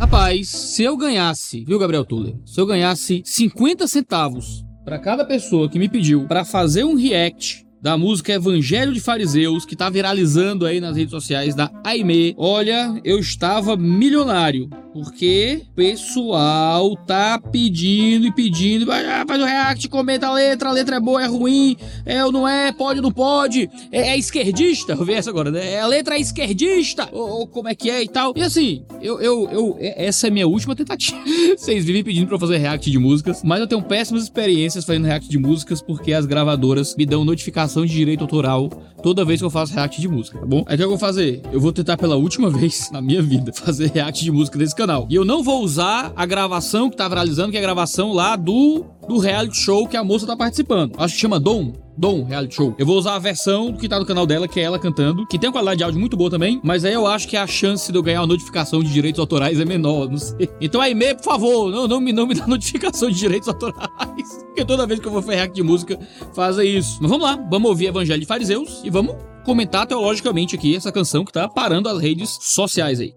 Rapaz, se eu ganhasse, viu, Gabriel Tuller? Se eu ganhasse 50 centavos para cada pessoa que me pediu para fazer um react da música Evangelho de Fariseus, que tá viralizando aí nas redes sociais da Aime. Olha, eu estava milionário. Porque o pessoal tá pedindo e pedindo. Ah, faz o react, comenta a letra, a letra é boa, é ruim, é ou não é, pode ou não pode. É, é esquerdista, vi essa agora, né? A letra é esquerdista, ou, ou, como é que é e tal. E assim, eu, eu, eu, essa é minha última tentativa. Vocês vivem pedindo pra eu fazer react de músicas, mas eu tenho péssimas experiências fazendo react de músicas porque as gravadoras me dão notificação de direito autoral toda vez que eu faço react de música, tá bom? Aí o que eu vou fazer? Eu vou tentar pela última vez na minha vida fazer react de música desse canal. E eu não vou usar a gravação que tá viralizando, que é a gravação lá do, do reality show que a moça tá participando. Acho que chama Dom. Dom Reality Show. Eu vou usar a versão que tá no canal dela, que é ela cantando, que tem uma qualidade de áudio muito boa também, mas aí eu acho que a chance de eu ganhar uma notificação de direitos autorais é menor, não sei. Então aí, por favor, não, não, me, não me dá notificação de direitos autorais, porque toda vez que eu vou fazer react de música, faça isso. Mas vamos lá, vamos ouvir Evangelho de Fariseus e vamos comentar teologicamente aqui essa canção que tá parando as redes sociais aí.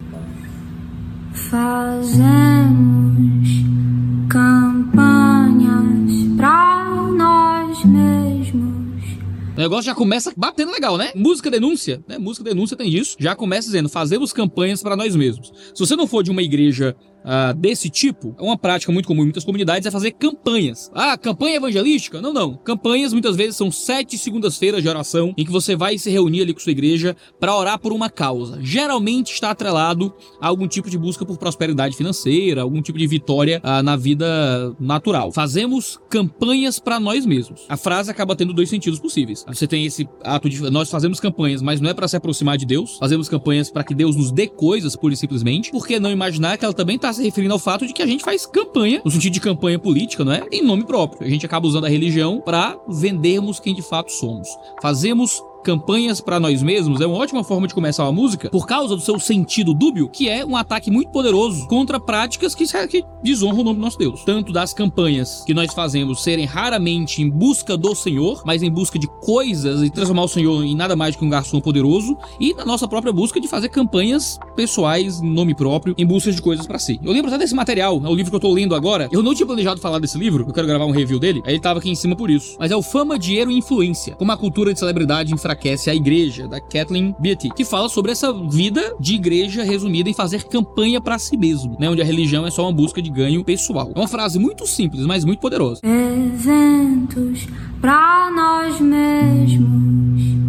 Fazemos campanhas pra nós mesmos. O negócio já começa batendo legal, né? Música denúncia, né? Música denúncia tem isso. Já começa dizendo, fazemos campanhas para nós mesmos. Se você não for de uma igreja uh, desse tipo, uma prática muito comum em muitas comunidades é fazer campanhas. Ah, campanha evangelística? Não, não. Campanhas muitas vezes são sete segundas-feiras de oração em que você vai se reunir ali com sua igreja para orar por uma causa. Geralmente está atrelado a algum tipo de busca por prosperidade financeira, algum tipo de vitória uh, na vida natural. Fazemos campanhas para nós mesmos. A frase acaba tendo dois sentidos possíveis. Você tem esse ato de nós fazemos campanhas, mas não é para se aproximar de Deus. Fazemos campanhas para que Deus nos dê coisas, pura e simplesmente. Por que não imaginar que ela também está se referindo ao fato de que a gente faz campanha, no sentido de campanha política, não é? Em nome próprio. A gente acaba usando a religião para vendermos quem de fato somos. Fazemos campanhas para nós mesmos é uma ótima forma de começar uma música por causa do seu sentido dúbio, que é um ataque muito poderoso contra práticas que, que desonram o nome do nosso Deus. Tanto das campanhas que nós fazemos serem raramente em busca do Senhor, mas em busca de coisas e transformar o Senhor em nada mais que um garçom poderoso, e na nossa própria busca de fazer campanhas pessoais nome próprio, em busca de coisas para si. Eu lembro até desse material, é o livro que eu tô lendo agora. Eu não tinha planejado falar desse livro, eu quero gravar um review dele, aí ele tava aqui em cima por isso. Mas é o Fama, Dinheiro e Influência, como a cultura de celebridade infra enfraquece a igreja, da Kathleen Beatty, que fala sobre essa vida de igreja resumida em fazer campanha para si mesmo, né? Onde a religião é só uma busca de ganho pessoal. É uma frase muito simples, mas muito poderosa. Eventos para nós mesmos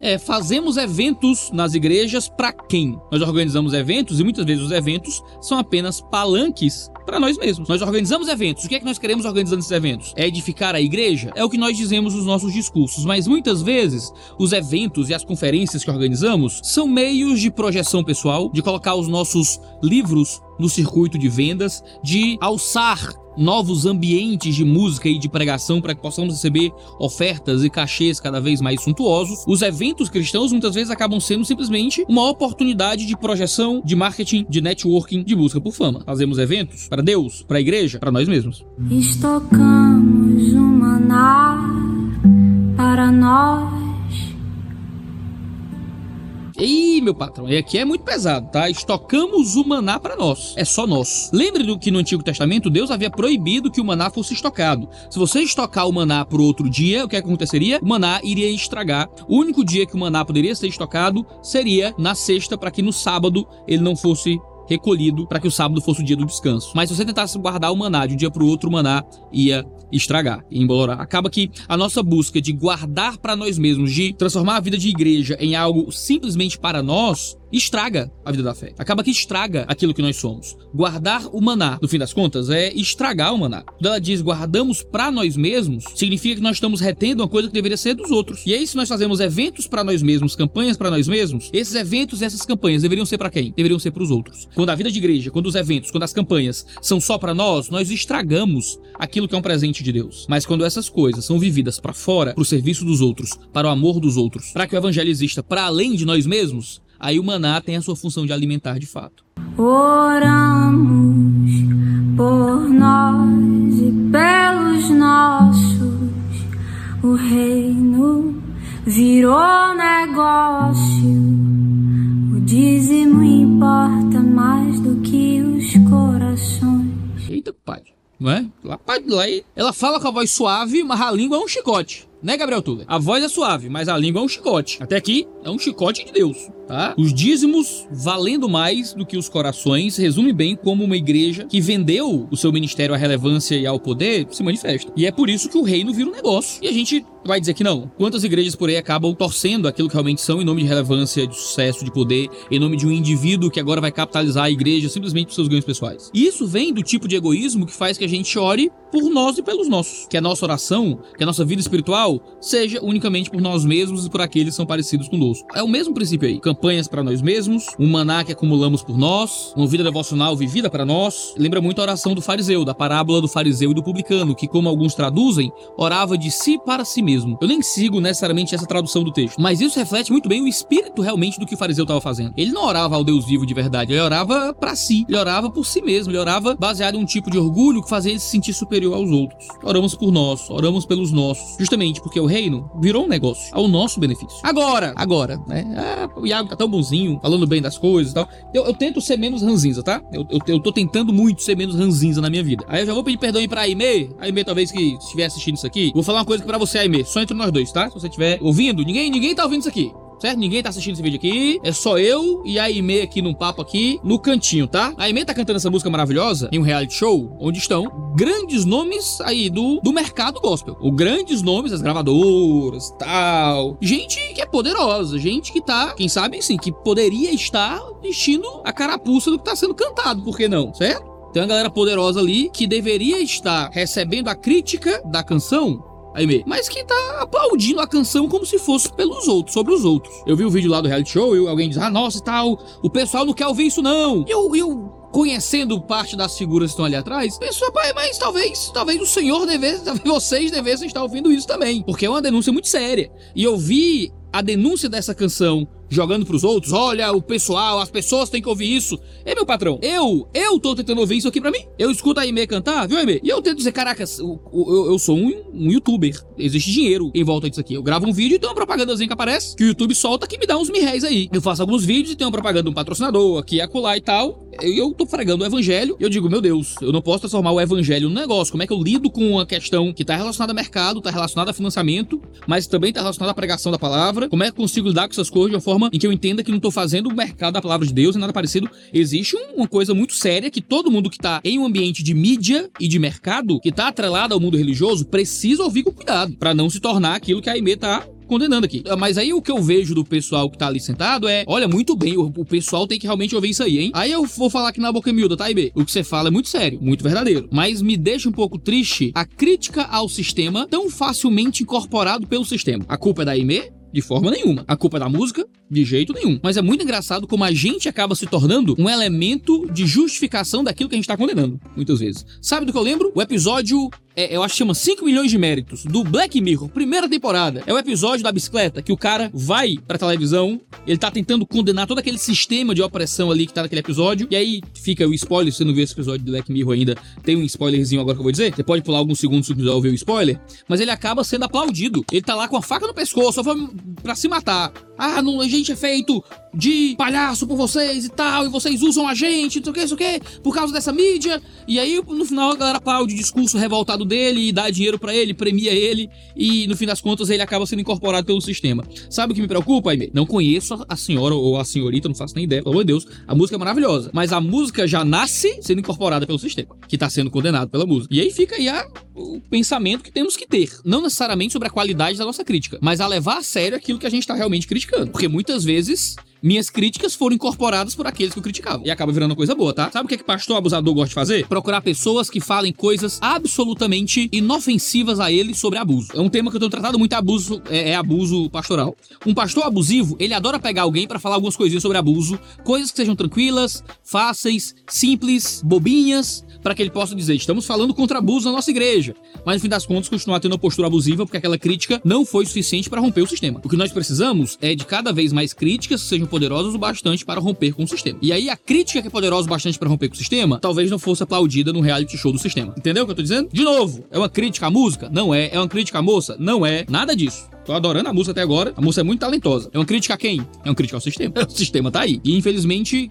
é, fazemos eventos nas igrejas para quem? Nós organizamos eventos e muitas vezes os eventos são apenas palanques para nós mesmos. Nós organizamos eventos. O que é que nós queremos organizando esses eventos? É edificar a igreja? É o que nós dizemos nos nossos discursos, mas muitas vezes os eventos e as conferências que organizamos são meios de projeção pessoal, de colocar os nossos livros no circuito de vendas, de alçar novos ambientes de música e de pregação para que possamos receber ofertas e cachês cada vez mais suntuosos. Os eventos cristãos muitas vezes acabam sendo simplesmente uma oportunidade de projeção, de marketing, de networking, de busca por fama. Fazemos eventos para Deus, para a igreja, para nós mesmos. Estocamos um maná para nós Ih, meu patrão, e aqui é muito pesado, tá? Estocamos o maná para nós. É só nosso. Lembre do que no Antigo Testamento Deus havia proibido que o maná fosse estocado. Se você estocar o maná para outro dia, o que aconteceria? O maná iria estragar. O único dia que o maná poderia ser estocado seria na sexta, para que no sábado ele não fosse recolhido para que o sábado fosse o dia do descanso. Mas se você tentasse guardar o maná de um dia para o outro, o maná ia estragar e embolorar. Acaba que a nossa busca de guardar para nós mesmos, de transformar a vida de igreja em algo simplesmente para nós, estraga a vida da fé. Acaba que estraga aquilo que nós somos. Guardar o maná, no fim das contas, é estragar o maná. Quando ela diz guardamos para nós mesmos, significa que nós estamos retendo uma coisa que deveria ser dos outros. E aí, se nós fazemos eventos para nós mesmos, campanhas para nós mesmos, esses eventos e essas campanhas deveriam ser para quem? Deveriam ser para os outros. Quando a vida de igreja, quando os eventos, quando as campanhas são só para nós, nós estragamos aquilo que é um presente de Deus. Mas quando essas coisas são vividas para fora, para o serviço dos outros, para o amor dos outros, para que o evangelho exista para além de nós mesmos, aí o maná tem a sua função de alimentar de fato. Oramos por nós e pelos nossos, o reino virou negócio, o dízimo importa mais do que os Eita, pai. Não é? Lá, lá, ela fala com a voz suave, mas a língua é um chicote. Né, Gabriel Tuller? A voz é suave, mas a língua é um chicote. Até aqui é um chicote de Deus, tá? Os dízimos valendo mais do que os corações resume bem como uma igreja que vendeu o seu ministério à relevância e ao poder se manifesta. E é por isso que o reino vira um negócio. E a gente vai dizer que não. Quantas igrejas por aí acabam torcendo aquilo que realmente são em nome de relevância, de sucesso, de poder, em nome de um indivíduo que agora vai capitalizar a igreja simplesmente por seus ganhos pessoais? E isso vem do tipo de egoísmo que faz que a gente ore por nós e pelos nossos. Que a nossa oração, que a nossa vida espiritual seja unicamente por nós mesmos e por aqueles que são parecidos conosco. É o mesmo princípio aí. Campanhas para nós mesmos, um maná que acumulamos por nós, uma vida devocional vivida para nós. Lembra muito a oração do fariseu, da parábola do fariseu e do publicano, que, como alguns traduzem, orava de si para si mesmo. Eu nem sigo necessariamente essa tradução do texto, mas isso reflete muito bem o espírito realmente do que o fariseu estava fazendo. Ele não orava ao Deus vivo de verdade, ele orava para si, ele orava por si mesmo, ele orava baseado em um tipo de orgulho que fazia ele se sentir superior aos outros. Oramos por nós, oramos pelos nossos, justamente porque o reino virou um negócio ao nosso benefício. Agora, agora, né? Ah, o Iago tá tão bonzinho, falando bem das coisas e tal. Eu, eu tento ser menos ranzinza, tá? Eu, eu, eu, tô tentando muito ser menos ranzinza na minha vida. Aí eu já vou pedir perdão aí pra Aimee. Aimee, talvez que estiver assistindo isso aqui. Vou falar uma coisa pra você, Aimee. Só entre nós dois, tá? Se você estiver ouvindo, ninguém, ninguém tá ouvindo isso aqui certo? Ninguém tá assistindo esse vídeo aqui. É só eu e a Aimee aqui num papo aqui no cantinho, tá? A Aimee tá cantando essa música maravilhosa em um reality show onde estão grandes nomes aí do, do mercado gospel. O grandes nomes, as gravadoras, tal. Gente que é poderosa, gente que tá, quem sabe, sim, que poderia estar vestindo a carapuça do que tá sendo cantado, por que não, certo? Tem uma galera poderosa ali que deveria estar recebendo a crítica da canção Aime, mas que tá aplaudindo a canção como se fosse pelos outros, sobre os outros. Eu vi o vídeo lá do reality show e alguém diz: Ah, nossa e tal, o pessoal não quer ouvir isso, não. E eu, eu conhecendo parte das figuras que estão ali atrás, penso, rapaz, mas talvez, talvez o senhor devesse, talvez vocês devessem estar ouvindo isso também, porque é uma denúncia muito séria. E eu vi a denúncia dessa canção jogando pros outros, olha, o pessoal, as pessoas têm que ouvir isso. É meu patrão, eu, eu tô tentando ouvir isso aqui pra mim. Eu escuto a Aimee cantar, viu, Aimee? E eu tento dizer, caraca, eu, eu, eu sou um, um, youtuber, existe dinheiro em volta disso aqui. Eu gravo um vídeo e tem uma propagandazinha que aparece, que o YouTube solta que me dá uns mil reais aí. Eu faço alguns vídeos e tem uma propaganda de um patrocinador aqui, acolá e tal. Eu, eu tô fregando o evangelho e eu digo, meu Deus, eu não posso transformar o evangelho no negócio. Como é que eu lido com uma questão que tá relacionada a mercado, tá relacionada a financiamento, mas também tá relacionada à pregação da palavra? Como é que eu consigo lidar com essas coisas de uma forma em que eu entenda que não tô fazendo o mercado da palavra de Deus e nada parecido. Existe uma coisa muito séria que todo mundo que tá em um ambiente de mídia e de mercado, que tá atrelado ao mundo religioso, precisa ouvir com cuidado, para não se tornar aquilo que a Aimee tá condenando aqui. Mas aí o que eu vejo do pessoal que tá ali sentado é: olha, muito bem, o, o pessoal tem que realmente ouvir isso aí, hein? Aí eu vou falar aqui na boca miúda, tá, IB? O que você fala é muito sério, muito verdadeiro. Mas me deixa um pouco triste a crítica ao sistema tão facilmente incorporado pelo sistema. A culpa é da IME? De forma nenhuma. A culpa é da música? De jeito nenhum. Mas é muito engraçado como a gente acaba se tornando um elemento de justificação daquilo que a gente tá condenando, muitas vezes. Sabe do que eu lembro? O episódio é, eu acho que chama 5 milhões de méritos, do Black Mirror, primeira temporada. É o episódio da bicicleta que o cara vai pra televisão, ele tá tentando condenar todo aquele sistema de opressão ali que tá naquele episódio. E aí fica o spoiler, se você não viu esse episódio do Black Mirror ainda, tem um spoilerzinho agora que eu vou dizer. Você pode pular alguns segundos se quiser ouvir o spoiler. Mas ele acaba sendo aplaudido. Ele tá lá com a faca no pescoço, só foi pra se matar. Ah, não, a gente é feito de palhaço por vocês e tal, e vocês usam a gente, não sei o que, não sei o que, por causa dessa mídia. E aí, no final, a galera aplaude o discurso revoltado dele e dá dinheiro para ele, premia ele, e no fim das contas ele acaba sendo incorporado pelo sistema. Sabe o que me preocupa, Aime? Não conheço a senhora ou a senhorita, não faço nem ideia, pelo amor de Deus. A música é maravilhosa, mas a música já nasce sendo incorporada pelo sistema, que tá sendo condenado pela música. E aí fica aí a, o pensamento que temos que ter. Não necessariamente sobre a qualidade da nossa crítica, mas a levar a sério aquilo que a gente tá realmente criticando. Porque muitas vezes minhas críticas foram incorporadas por aqueles que eu criticava. E acaba virando uma coisa boa, tá? Sabe o que, é que pastor abusador gosta de fazer? Procurar pessoas que falem coisas absolutamente inofensivas a ele sobre abuso. É um tema que eu tenho tratado muito, abuso, é, é abuso pastoral. Um pastor abusivo, ele adora pegar alguém para falar algumas coisinhas sobre abuso, coisas que sejam tranquilas, fáceis, simples, bobinhas, para que ele possa dizer: estamos falando contra abuso na nossa igreja. Mas no fim das contas, continuar tendo uma postura abusiva porque aquela crítica não foi suficiente para romper o sistema. O que nós precisamos é de cada vez mais críticas que sejam poderosas o bastante para romper com o sistema. E aí, a crítica que é poderosa o bastante para romper com o sistema, talvez não fosse aplaudida no reality show do sistema. Entendeu o que eu tô dizendo? De novo, é uma crítica à música? Não é. É uma crítica à moça? Não é. Nada disso. Tô adorando a música até agora. A música é muito talentosa. É uma crítica a quem? É uma crítica ao sistema. O sistema tá aí. E infelizmente,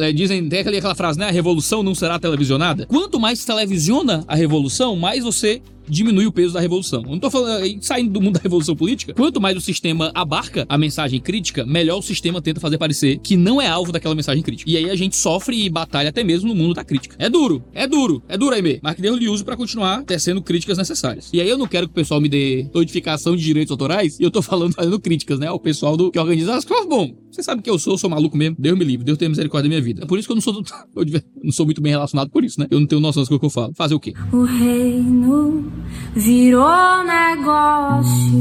é, é, dizem, tem aquela frase, né? A revolução não será televisionada. Quanto mais se televisiona a revolução, mais você diminui o peso da revolução. Eu não tô falando saindo do mundo da revolução política. Quanto mais o sistema abarca a mensagem crítica, melhor o sistema tenta fazer parecer que não é alvo daquela mensagem crítica. E aí a gente sofre e batalha até mesmo no mundo da crítica. É duro, é duro, é duro, aí, Mas que Deus lhe use para continuar tecendo críticas necessárias. E aí eu não quero que o pessoal me dê notificação de direitos autorais e eu tô falando fazendo críticas, né? Ao pessoal do que organiza as coisas. Bom, você sabe que eu sou, eu sou maluco mesmo. Deus me livre, Deus tem misericórdia da minha vida. É por isso que eu não sou eu não sou muito bem relacionado por isso, né? Eu não tenho noção do que eu falo. Fazer o quê? O reino virou negócio.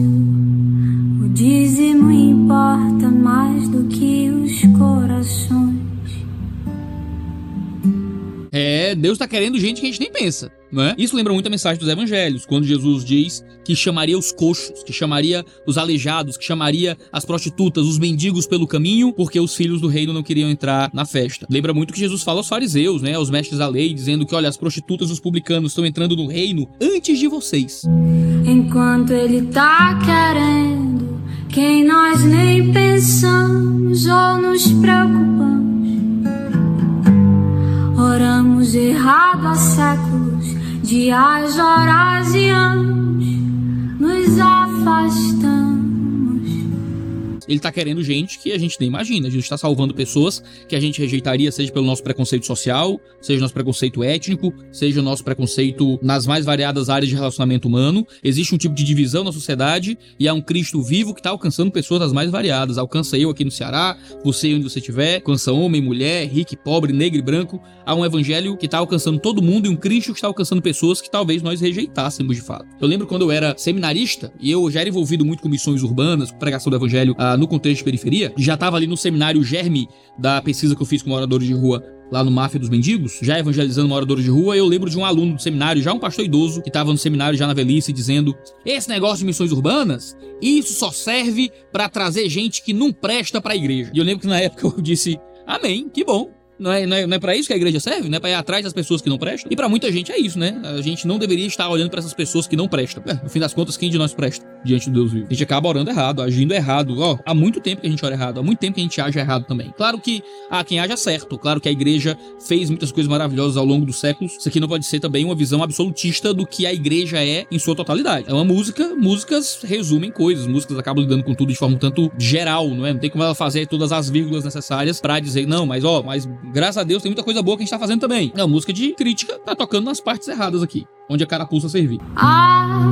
O dízimo importa mais do que os corações. É, Deus tá querendo gente que a gente nem pensa. É? Isso lembra muito a mensagem dos evangelhos, quando Jesus diz que chamaria os coxos, que chamaria os aleijados, que chamaria as prostitutas, os mendigos pelo caminho, porque os filhos do reino não queriam entrar na festa. Lembra muito que Jesus fala aos fariseus, né, aos mestres da lei, dizendo que, olha, as prostitutas e os publicanos estão entrando no reino antes de vocês. Enquanto ele tá querendo, quem nós nem pensamos ou nos preocupamos. Oramos errado há séculos dias, horas e anos nos afastamos. Ele tá querendo gente que a gente nem imagina. A gente está salvando pessoas que a gente rejeitaria, seja pelo nosso preconceito social, seja nosso preconceito étnico, seja nosso preconceito nas mais variadas áreas de relacionamento humano. Existe um tipo de divisão na sociedade e há um Cristo vivo que está alcançando pessoas das mais variadas. Alcança eu aqui no Ceará, você onde você estiver, alcança homem, mulher, rico, pobre, negro e branco. Há um evangelho que está alcançando todo mundo e um Cristo que está alcançando pessoas que talvez nós rejeitássemos de fato. Eu lembro quando eu era seminarista e eu já era envolvido muito com missões urbanas, com pregação do evangelho ah, no contexto de periferia, já estava ali no seminário germe da pesquisa que eu fiz com moradores de rua lá no Máfia dos Mendigos, já evangelizando moradores de rua, eu lembro de um aluno do seminário, já um pastor idoso, que estava no seminário já na velhice, dizendo: Esse negócio de missões urbanas, isso só serve para trazer gente que não presta para a igreja. E eu lembro que na época eu disse: Amém, que bom. Não é, não é, não é para isso que a igreja serve, né? Para ir atrás das pessoas que não prestam. E para muita gente é isso, né? A gente não deveria estar olhando para essas pessoas que não prestam. É, no fim das contas, quem de nós presta diante do Deus vivo? A gente acaba orando errado, agindo errado. Ó, há muito tempo que a gente ora errado, há muito tempo que a gente age errado também. Claro que há quem haja certo, claro que a igreja fez muitas coisas maravilhosas ao longo dos séculos. Isso aqui não pode ser também uma visão absolutista do que a igreja é em sua totalidade. É uma música, músicas resumem coisas, músicas acabam lidando com tudo de forma um tanto geral, não é? Não tem como ela fazer todas as vírgulas necessárias para dizer, não, mas ó, mas graças a Deus tem muita coisa boa que a gente tá fazendo também. É uma música de crítica, tá tocando nas partes erradas aqui, onde a carapuça servir. Ah,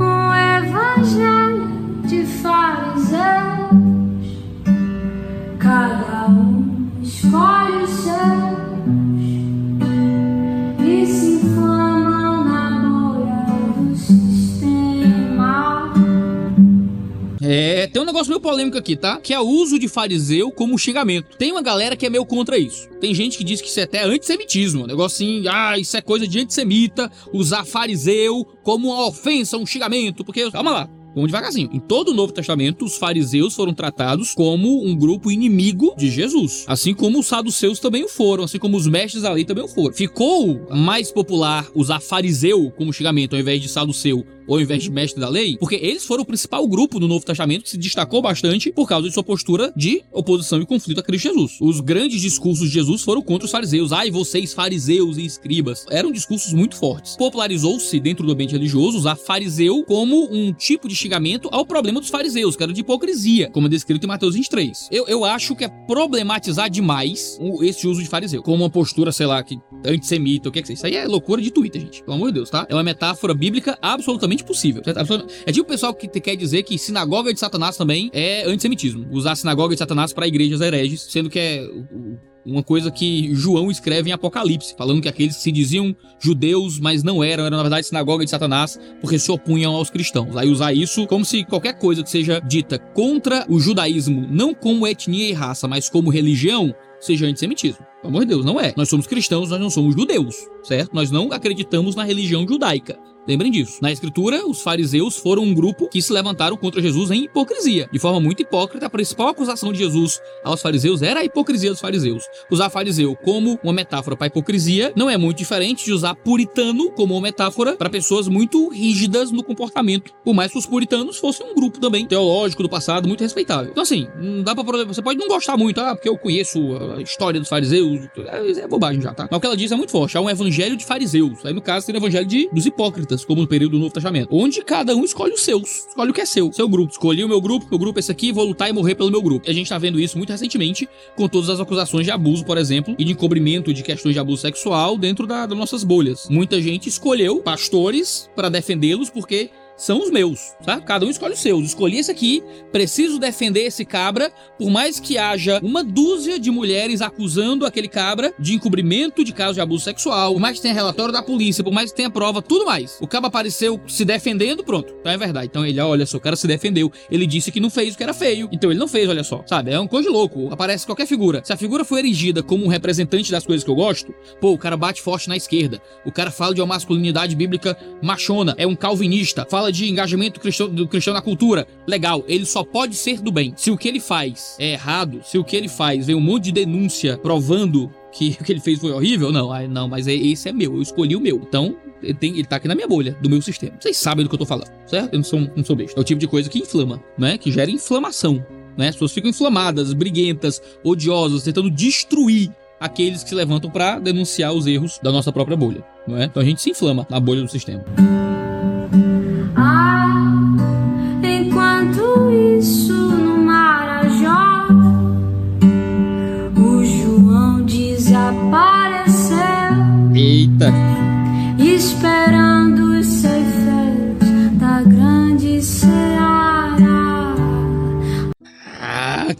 um evangelho de fariseus, cada um escolhe negócio meio polêmico aqui, tá? Que é o uso de fariseu como xingamento. Tem uma galera que é meio contra isso. Tem gente que diz que isso é até antissemitismo. Um negócio assim, ah, isso é coisa de antissemita, usar fariseu como uma ofensa, um xingamento. Porque, calma lá, Vamos devagarzinho. Em todo o Novo Testamento, os fariseus foram tratados como um grupo inimigo de Jesus. Assim como os saduceus também o foram, assim como os mestres da lei também o foram. Ficou mais popular usar fariseu como xingamento ao invés de saduceu ou ao invés de mestre da lei, porque eles foram o principal grupo no Novo Testamento que se destacou bastante por causa de sua postura de oposição e conflito a Cristo Jesus. Os grandes discursos de Jesus foram contra os fariseus. Ai, vocês fariseus e escribas. Eram discursos muito fortes. Popularizou-se dentro do ambiente religioso usar fariseu como um tipo de xingamento ao problema dos fariseus, que era de hipocrisia, como é descrito em Mateus 23. Eu, eu acho que é problematizar demais esse uso de fariseu, como uma postura, sei lá, que antissemita, o que é que é isso? aí é loucura de Twitter, gente. Pelo amor de Deus, tá? É uma metáfora bíblica absolutamente possível. É tipo o pessoal que quer dizer que sinagoga de Satanás também é antissemitismo. Usar sinagoga de Satanás para igrejas hereges, sendo que é uma coisa que João escreve em Apocalipse, falando que aqueles que se diziam judeus, mas não eram, eram na verdade sinagoga de Satanás, porque se opunham aos cristãos. Aí usar isso como se qualquer coisa que seja dita contra o judaísmo, não como etnia e raça, mas como religião, seja antissemitismo. Pelo amor de Deus, não é. Nós somos cristãos, nós não somos judeus, certo? Nós não acreditamos na religião judaica. Lembrem disso. Na escritura, os fariseus foram um grupo que se levantaram contra Jesus em hipocrisia. De forma muito hipócrita, a principal acusação de Jesus aos fariseus era a hipocrisia dos fariseus. Usar fariseu como uma metáfora para hipocrisia não é muito diferente de usar puritano como uma metáfora para pessoas muito rígidas no comportamento. Por mais que os puritanos fossem um grupo também teológico do passado muito respeitável. Então assim, não dá para você pode não gostar muito, ah, porque eu conheço a história dos fariseus, é, é bobagem já, tá? Mas o que ela diz é muito forte, há um evangelho de fariseus. Aí no caso tem o evangelho de, dos hipócritas como no período do Novo Testamento, onde cada um escolhe os seus, escolhe o que é seu, seu grupo. Escolhi o meu grupo, meu grupo é esse aqui, vou lutar e morrer pelo meu grupo. E a gente tá vendo isso muito recentemente com todas as acusações de abuso, por exemplo, e de encobrimento de questões de abuso sexual dentro da, das nossas bolhas. Muita gente escolheu pastores para defendê-los porque são os meus, tá? Cada um escolhe os seus. Escolhi esse aqui, preciso defender esse cabra, por mais que haja uma dúzia de mulheres acusando aquele cabra de encobrimento de caso de abuso sexual, por mais que tenha relatório da polícia, por mais que tenha prova, tudo mais. O cabra apareceu se defendendo, pronto. Então é verdade. Então ele, olha só, o cara se defendeu. Ele disse que não fez o que era feio. Então ele não fez, olha só. Sabe? É um coisa de louco. Aparece qualquer figura. Se a figura for erigida como um representante das coisas que eu gosto, pô, o cara bate forte na esquerda. O cara fala de uma masculinidade bíblica machona, é um calvinista, fala fala de engajamento cristão, do cristão na cultura. Legal, ele só pode ser do bem. Se o que ele faz é errado, se o que ele faz vem um monte de denúncia provando que o que ele fez foi horrível, não, não, mas é, esse é meu, eu escolhi o meu. Então, ele, tem, ele tá aqui na minha bolha, do meu sistema. Vocês sabem do que eu tô falando, certo? Eu não sou, não sou besta. É o tipo de coisa que inflama, né? Que gera inflamação, né? As pessoas ficam inflamadas, briguentas, odiosas, tentando destruir aqueles que se levantam para denunciar os erros da nossa própria bolha, não é? Então a gente se inflama na bolha do sistema.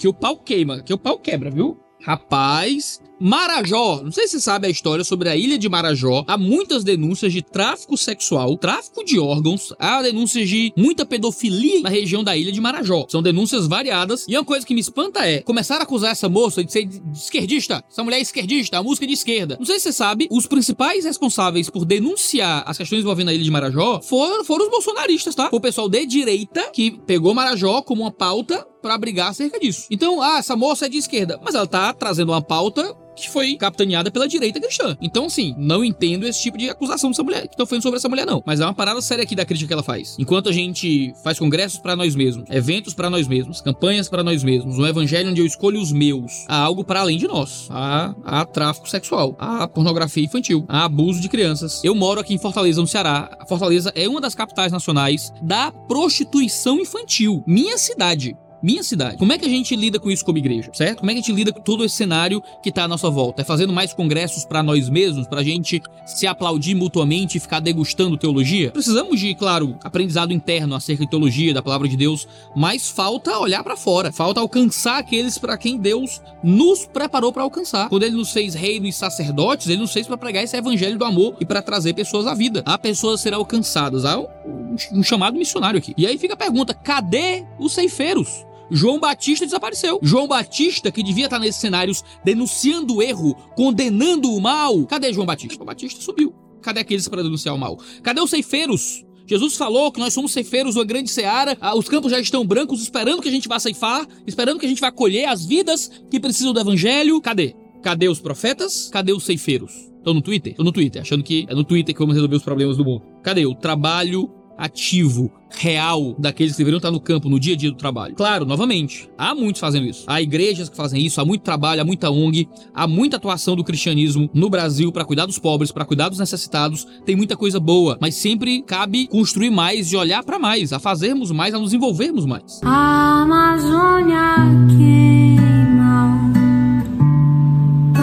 Aqui o pau queima, aqui o pau quebra, viu? Rapaz, Marajó, não sei se você sabe a história sobre a ilha de Marajó. Há muitas denúncias de tráfico sexual, tráfico de órgãos, há denúncias de muita pedofilia na região da ilha de Marajó. São denúncias variadas. E uma coisa que me espanta é começar a acusar essa moça de ser esquerdista. Essa mulher é esquerdista, a música é de esquerda. Não sei se você sabe, os principais responsáveis por denunciar as questões envolvendo a ilha de Marajó foram, foram os bolsonaristas, tá? Foi o pessoal de direita que pegou Marajó como uma pauta para brigar acerca disso. Então, ah, essa moça é de esquerda, mas ela tá trazendo uma pauta que foi capitaneada pela direita cristã. Então, assim, não entendo esse tipo de acusação dessa mulher, que estão falando sobre essa mulher, não. Mas é uma parada séria aqui da crítica que ela faz. Enquanto a gente faz congressos para nós mesmos, eventos para nós mesmos, campanhas para nós mesmos, um evangelho onde eu escolho os meus, há algo para além de nós. Há, há tráfico sexual, há pornografia infantil, há abuso de crianças. Eu moro aqui em Fortaleza, no Ceará. Fortaleza é uma das capitais nacionais da prostituição infantil. Minha cidade minha cidade. Como é que a gente lida com isso como igreja, certo? Como é que a gente lida com todo esse cenário que tá à nossa volta? É fazendo mais congressos para nós mesmos, pra gente se aplaudir mutuamente e ficar degustando teologia? Precisamos de, claro, aprendizado interno acerca de teologia, da palavra de Deus, mas falta olhar para fora, falta alcançar aqueles para quem Deus nos preparou para alcançar. Quando ele nos fez reino e sacerdotes, ele nos fez para pregar esse evangelho do amor e para trazer pessoas à vida. Há pessoas a serem alcançadas, há um, um chamado missionário aqui. E aí fica a pergunta: cadê os ceifeiros? João Batista desapareceu. João Batista, que devia estar nesses cenários denunciando o erro, condenando o mal. Cadê João Batista? João Batista subiu. Cadê aqueles para denunciar o mal? Cadê os ceifeiros? Jesus falou que nós somos ceifeiros uma grande seara, ah, os campos já estão brancos, esperando que a gente vá ceifar, esperando que a gente vá colher as vidas que precisam do evangelho. Cadê? Cadê os profetas? Cadê os ceifeiros? Estão no Twitter? Estão no Twitter, achando que é no Twitter que vamos resolver os problemas do mundo. Cadê o trabalho ativo, real daqueles que deveriam estar no campo no dia a dia do trabalho. Claro, novamente, há muitos fazendo isso. Há igrejas que fazem isso, há muito trabalho, há muita ONG, há muita atuação do cristianismo no Brasil para cuidar dos pobres, para cuidar dos necessitados. Tem muita coisa boa, mas sempre cabe construir mais e olhar para mais, a fazermos mais, a nos envolvermos mais. A Amazônia queima.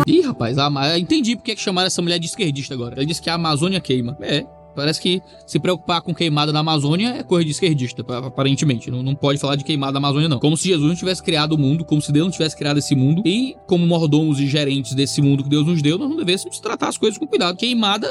Ih, rapaz, entendi porque é que chamaram essa mulher de esquerdista agora. Ela disse que a Amazônia queima. É, Parece que se preocupar com queimada na Amazônia é coisa de esquerdista, aparentemente. Não, não pode falar de queimada na Amazônia, não. Como se Jesus não tivesse criado o mundo, como se Deus não tivesse criado esse mundo. E, como mordomos e gerentes desse mundo que Deus nos deu, nós não devêssemos tratar as coisas com cuidado. Queimada,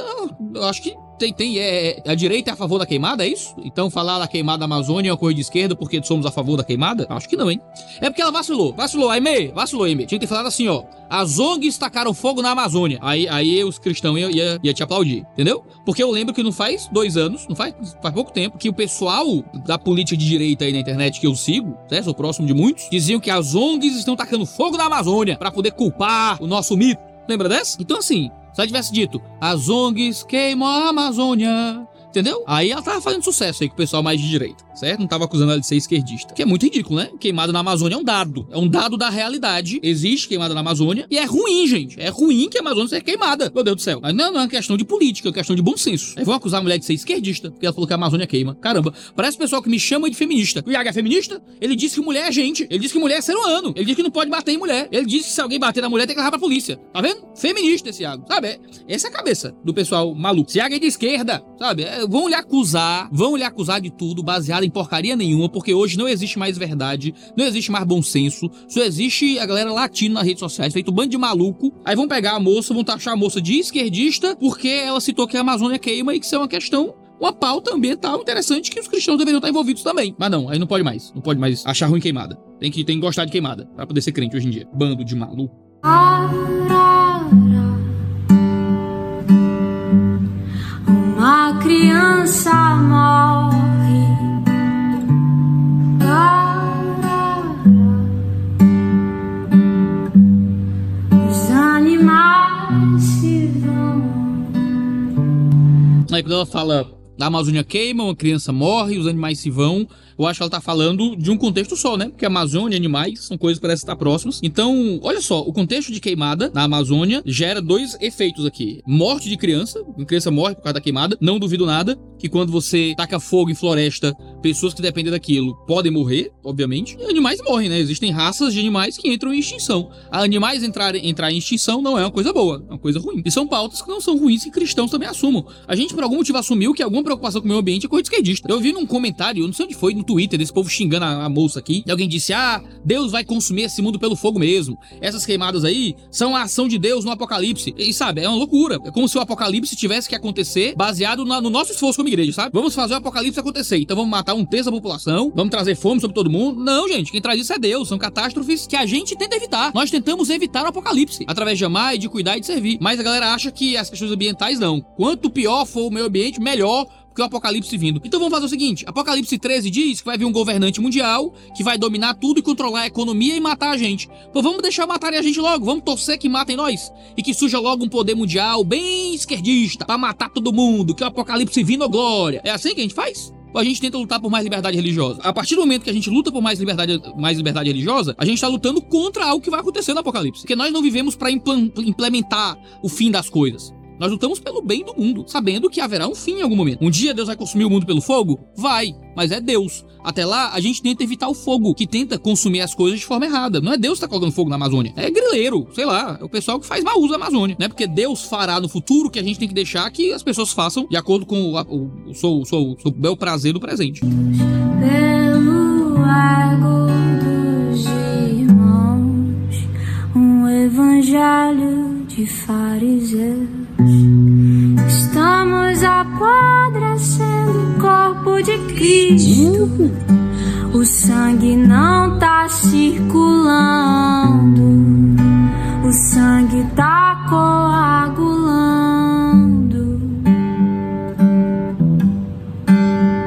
eu acho que tem, tem é, a direita é a favor da queimada, é isso? Então falar da queimada da Amazônia é uma coisa de esquerda porque somos a favor da queimada? Acho que não, hein? É porque ela vacilou. Vacilou, Aime, vacilou, Aime. Tinha que ter falado assim, ó. As ONGs tacaram fogo na Amazônia. Aí, aí os cristãos iam ia, ia te aplaudir, entendeu? Porque eu lembro que não faz dois anos, não faz, faz pouco tempo, que o pessoal da política de direita aí na internet que eu sigo, certo? Sou próximo de muitos, diziam que as ONGs estão tacando fogo na Amazônia para poder culpar o nosso mito. Lembra dessa? Então, assim, se ela tivesse dito, as ONGs queimam a Amazônia, entendeu? Aí ela tava fazendo sucesso aí com o pessoal mais de direita certo? Não tava acusando ela de ser esquerdista. Que é muito ridículo, né? Queimada na Amazônia é um dado. É um dado da realidade. Existe queimada na Amazônia e é ruim, gente. É ruim que a Amazônia seja queimada. Meu Deus do céu. Mas não, não é questão de política, é questão de bom senso. Aí vão acusar a mulher de ser esquerdista, porque ela falou que a Amazônia queima. Caramba, parece o pessoal que me chama de feminista. O Iago é feminista? Ele disse que mulher é gente. Ele disse que mulher é ser humano. Ele disse que não pode bater em mulher. Ele disse que se alguém bater na mulher tem que levar pra polícia. Tá vendo? Feminista esse Iago. Sabe? Essa é a cabeça do pessoal maluco. Se Iago é de esquerda, sabe? É, vão lhe acusar, vão lhe acusar de tudo baseado em porcaria nenhuma porque hoje não existe mais verdade, não existe mais bom senso, só existe a galera latina nas redes sociais, feito um bando de maluco. Aí vão pegar a moça, vão taxar a moça de esquerdista, porque ela citou que a Amazônia queima e que isso é uma questão uma pauta ambiental interessante que os cristãos deveriam estar envolvidos também. Mas não, aí não pode mais. Não pode mais achar ruim queimada. Tem que, tem que gostar de queimada para poder ser crente hoje em dia. Bando de maluco. Uma fala a Amazônia queima, uma criança morre, os animais se vão, eu acho que ela tá falando de um contexto só, né? Porque Amazônia e animais são coisas que parecem estar próximas. Então, olha só, o contexto de queimada na Amazônia gera dois efeitos aqui: morte de criança, uma criança morre por causa da queimada. Não duvido nada que quando você taca fogo em floresta, pessoas que dependem daquilo podem morrer, obviamente. E animais morrem, né? Existem raças de animais que entram em extinção. Animais entrarem entrar em extinção não é uma coisa boa, é uma coisa ruim. E são pautas que não são ruins que cristãos também assumam. A gente, por algum motivo, assumiu que alguma preocupação com o meio ambiente é coisa esquerdista. Eu vi num comentário, não sei onde foi, no Twitter, desse povo xingando a, a moça aqui. E alguém disse: Ah, Deus vai consumir esse mundo pelo fogo mesmo. Essas queimadas aí são a ação de Deus no apocalipse. E sabe, é uma loucura. É como se o apocalipse tivesse que acontecer baseado na- no nosso esforço como igreja, sabe? Vamos fazer o apocalipse acontecer. Então vamos matar um terço da população, vamos trazer fome sobre todo mundo. Não, gente, quem traz isso é Deus. São catástrofes que a gente tenta evitar. Nós tentamos evitar o apocalipse através de amar e de cuidar e de servir. Mas a galera acha que as questões ambientais não. Quanto pior for o meio ambiente, melhor porque o apocalipse vindo. Então vamos fazer o seguinte: Apocalipse 13 diz que vai vir um governante mundial que vai dominar tudo e controlar a economia e matar a gente. Pô, vamos deixar matarem a gente logo, vamos torcer que matem nós e que surja logo um poder mundial bem esquerdista pra matar todo mundo, que o apocalipse vindo, glória. É assim que a gente faz? A gente tenta lutar por mais liberdade religiosa. A partir do momento que a gente luta por mais liberdade, mais liberdade religiosa, a gente tá lutando contra algo que vai acontecer no apocalipse. Porque nós não vivemos implan- implementar o fim das coisas. Nós lutamos pelo bem do mundo, sabendo que haverá um fim em algum momento. Um dia Deus vai consumir o mundo pelo fogo? Vai, mas é Deus. Até lá, a gente tenta evitar o fogo, que tenta consumir as coisas de forma errada. Não é Deus que tá colocando fogo na Amazônia. É grileiro, sei lá. É o pessoal que faz mau uso da Amazônia. Não é porque Deus fará no futuro que a gente tem que deixar que as pessoas façam de acordo com o, seu, seu, seu bel prazer do presente. Pelo ego dos irmãos, um evangelho de fariseus. Estamos apodrecendo o corpo de Cristo. O sangue não tá circulando, o sangue tá coagulando.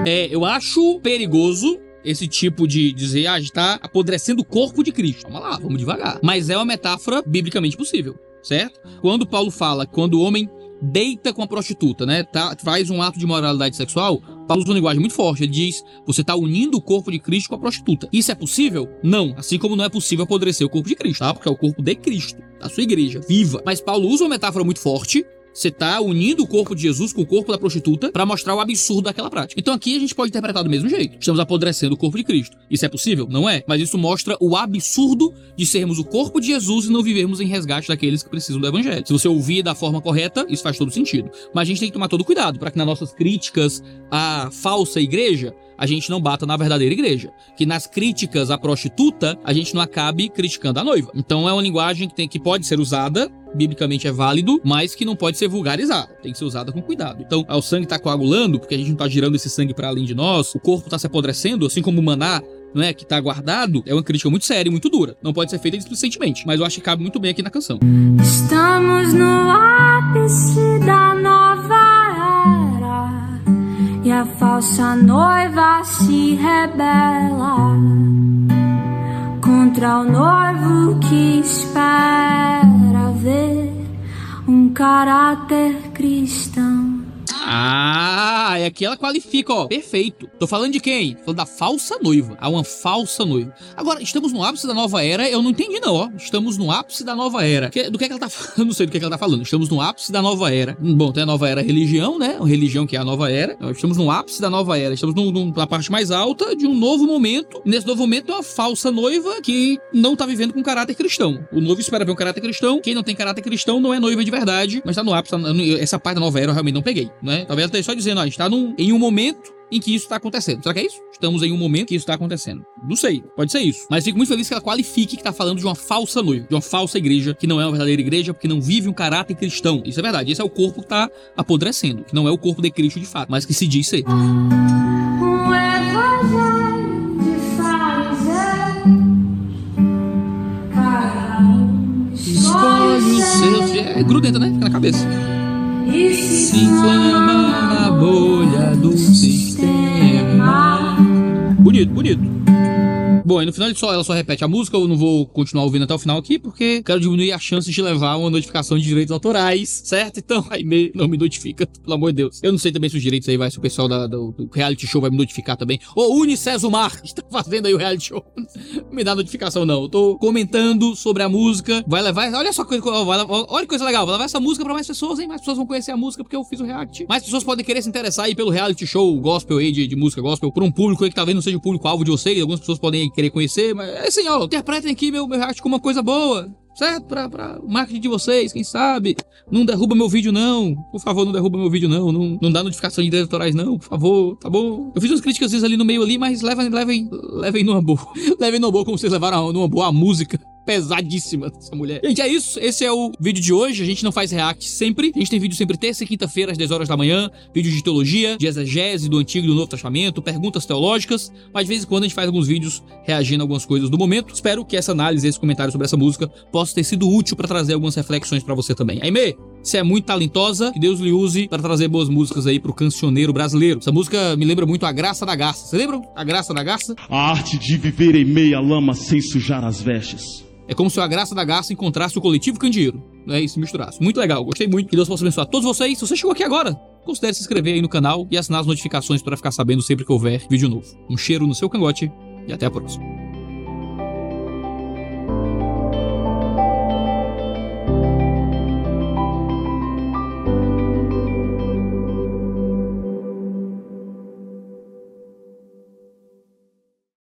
É, eu acho perigoso esse tipo de dizer, ah, a gente tá apodrecendo o corpo de Cristo. Vamos lá, vamos devagar. Mas é uma metáfora biblicamente possível, certo? Quando Paulo fala, quando o homem deita com a prostituta, né? Tá, faz um ato de moralidade sexual, Paulo usa uma linguagem muito forte. Ele diz: você tá unindo o corpo de Cristo com a prostituta. Isso é possível? Não. Assim como não é possível apodrecer o corpo de Cristo, tá? Porque é o corpo de Cristo, da sua igreja, viva. Mas Paulo usa uma metáfora muito forte você tá unindo o corpo de Jesus com o corpo da prostituta pra mostrar o absurdo daquela prática. Então aqui a gente pode interpretar do mesmo jeito. Estamos apodrecendo o corpo de Cristo. Isso é possível? Não é. Mas isso mostra o absurdo de sermos o corpo de Jesus e não vivermos em resgate daqueles que precisam do evangelho. Se você ouvir da forma correta, isso faz todo sentido. Mas a gente tem que tomar todo cuidado para que nas nossas críticas à falsa igreja, a gente não bata na verdadeira igreja. Que nas críticas à prostituta, a gente não acabe criticando a noiva. Então é uma linguagem que, tem, que pode ser usada biblicamente é válido, mas que não pode ser vulgarizada. Tem que ser usada com cuidado. Então, o sangue tá coagulando, porque a gente não tá girando esse sangue para além de nós, o corpo tá se apodrecendo, assim como o maná não é, que tá guardado, é uma crítica muito séria e muito dura. Não pode ser feita displicentemente, mas eu acho que cabe muito bem aqui na canção. Estamos no ápice da e a falsa noiva se rebela contra o noivo que espera ver um caráter cristão. Ah, é aqui ela qualifica, ó. Perfeito. Tô falando de quem? Tô falando da falsa noiva. Há uma falsa noiva. Agora, estamos no ápice da nova era. Eu não entendi, não, ó. Estamos no ápice da nova era. Que- do que é que ela tá falando? Não sei do que é que ela tá falando. Estamos no ápice da nova era. Bom, tem a nova era religião, né? A religião que é a nova era. Nós estamos no ápice da nova era. Estamos num- num- na parte mais alta de um novo momento. E nesse novo momento é uma falsa noiva que não tá vivendo com caráter cristão. O noivo espera ver um caráter cristão. Quem não tem caráter cristão não é noiva de verdade. Mas tá no ápice. no- Essa parte da nova era eu realmente não peguei, né? Talvez ela esteja só dizendo, ó, a gente tá num- em um momento em que isso tá acontecendo. Será que é isso? Estamos em um momento que isso tá acontecendo. Não sei, pode ser isso. Mas fico muito feliz que ela qualifique que tá falando de uma falsa noiva, de uma falsa igreja, que não é uma verdadeira igreja, porque não vive um caráter cristão. Isso é verdade. Esse é o corpo que tá apodrecendo, que não é o corpo de Cristo de fato, mas que se diz ser. Um Escolhe os seus. É grudenta, né? Fica na cabeça. E se inflama na bolha do sistema. Bonito, bonito. Bom, e no final só, ela só repete a música, eu não vou continuar ouvindo até o final aqui, porque quero diminuir a chance de levar uma notificação de direitos autorais, certo? Então, aí me, não me notifica, pelo amor de Deus. Eu não sei também se os direitos aí vai, se o pessoal da- do, do reality show vai me notificar também. Ô, Unicesumar, que está fazendo aí o reality show. Não me dá notificação, não. Eu tô comentando sobre a música. Vai levar. Olha só, coisa- olha que coisa legal. Vai levar essa música pra mais pessoas, hein? Mais pessoas vão conhecer a música porque eu fiz o react. Mais pessoas podem querer se interessar aí pelo reality show gospel aí, de, de música gospel, por um público aí que talvez não seja o público-alvo de vocês. Algumas pessoas podem querer conhecer, mas é assim, ó. Interpretem aqui meu, meu react como uma coisa boa. Certo? Pra, pra marketing de vocês, quem sabe? Não derruba meu vídeo, não. Por favor, não derruba meu vídeo, não. Não, não dá notificação de direitos autorais, não. Por favor, tá bom? Eu fiz umas críticas vezes ali no meio ali, mas levem, levem, levem numa boa. levem numa boa como vocês levaram numa boa a música pesadíssima dessa mulher. Gente, é isso. Esse é o vídeo de hoje. A gente não faz react sempre. A gente tem vídeo sempre terça e quinta-feira, às 10 horas da manhã. Vídeo de teologia, de exegese do Antigo e do Novo Testamento, perguntas teológicas. Mas de vez em quando a gente faz alguns vídeos reagindo a algumas coisas do momento. Espero que essa análise, esse comentário sobre essa música possa ter sido útil para trazer algumas reflexões para você também. Aimee, você é muito talentosa. Que Deus lhe use para trazer boas músicas aí pro cancioneiro brasileiro. Essa música me lembra muito a Graça da Garça. Você lembra a Graça da Garça? A arte de viver em meia lama sem sujar as vestes. É como se a graça da garça encontrasse o coletivo candeeiro, né? E se misturasse. Muito legal, gostei muito. Que Deus possa abençoar todos vocês. Se você chegou aqui agora, considere se inscrever aí no canal e assinar as notificações para ficar sabendo sempre que houver vídeo novo. Um cheiro no seu cangote e até a próxima.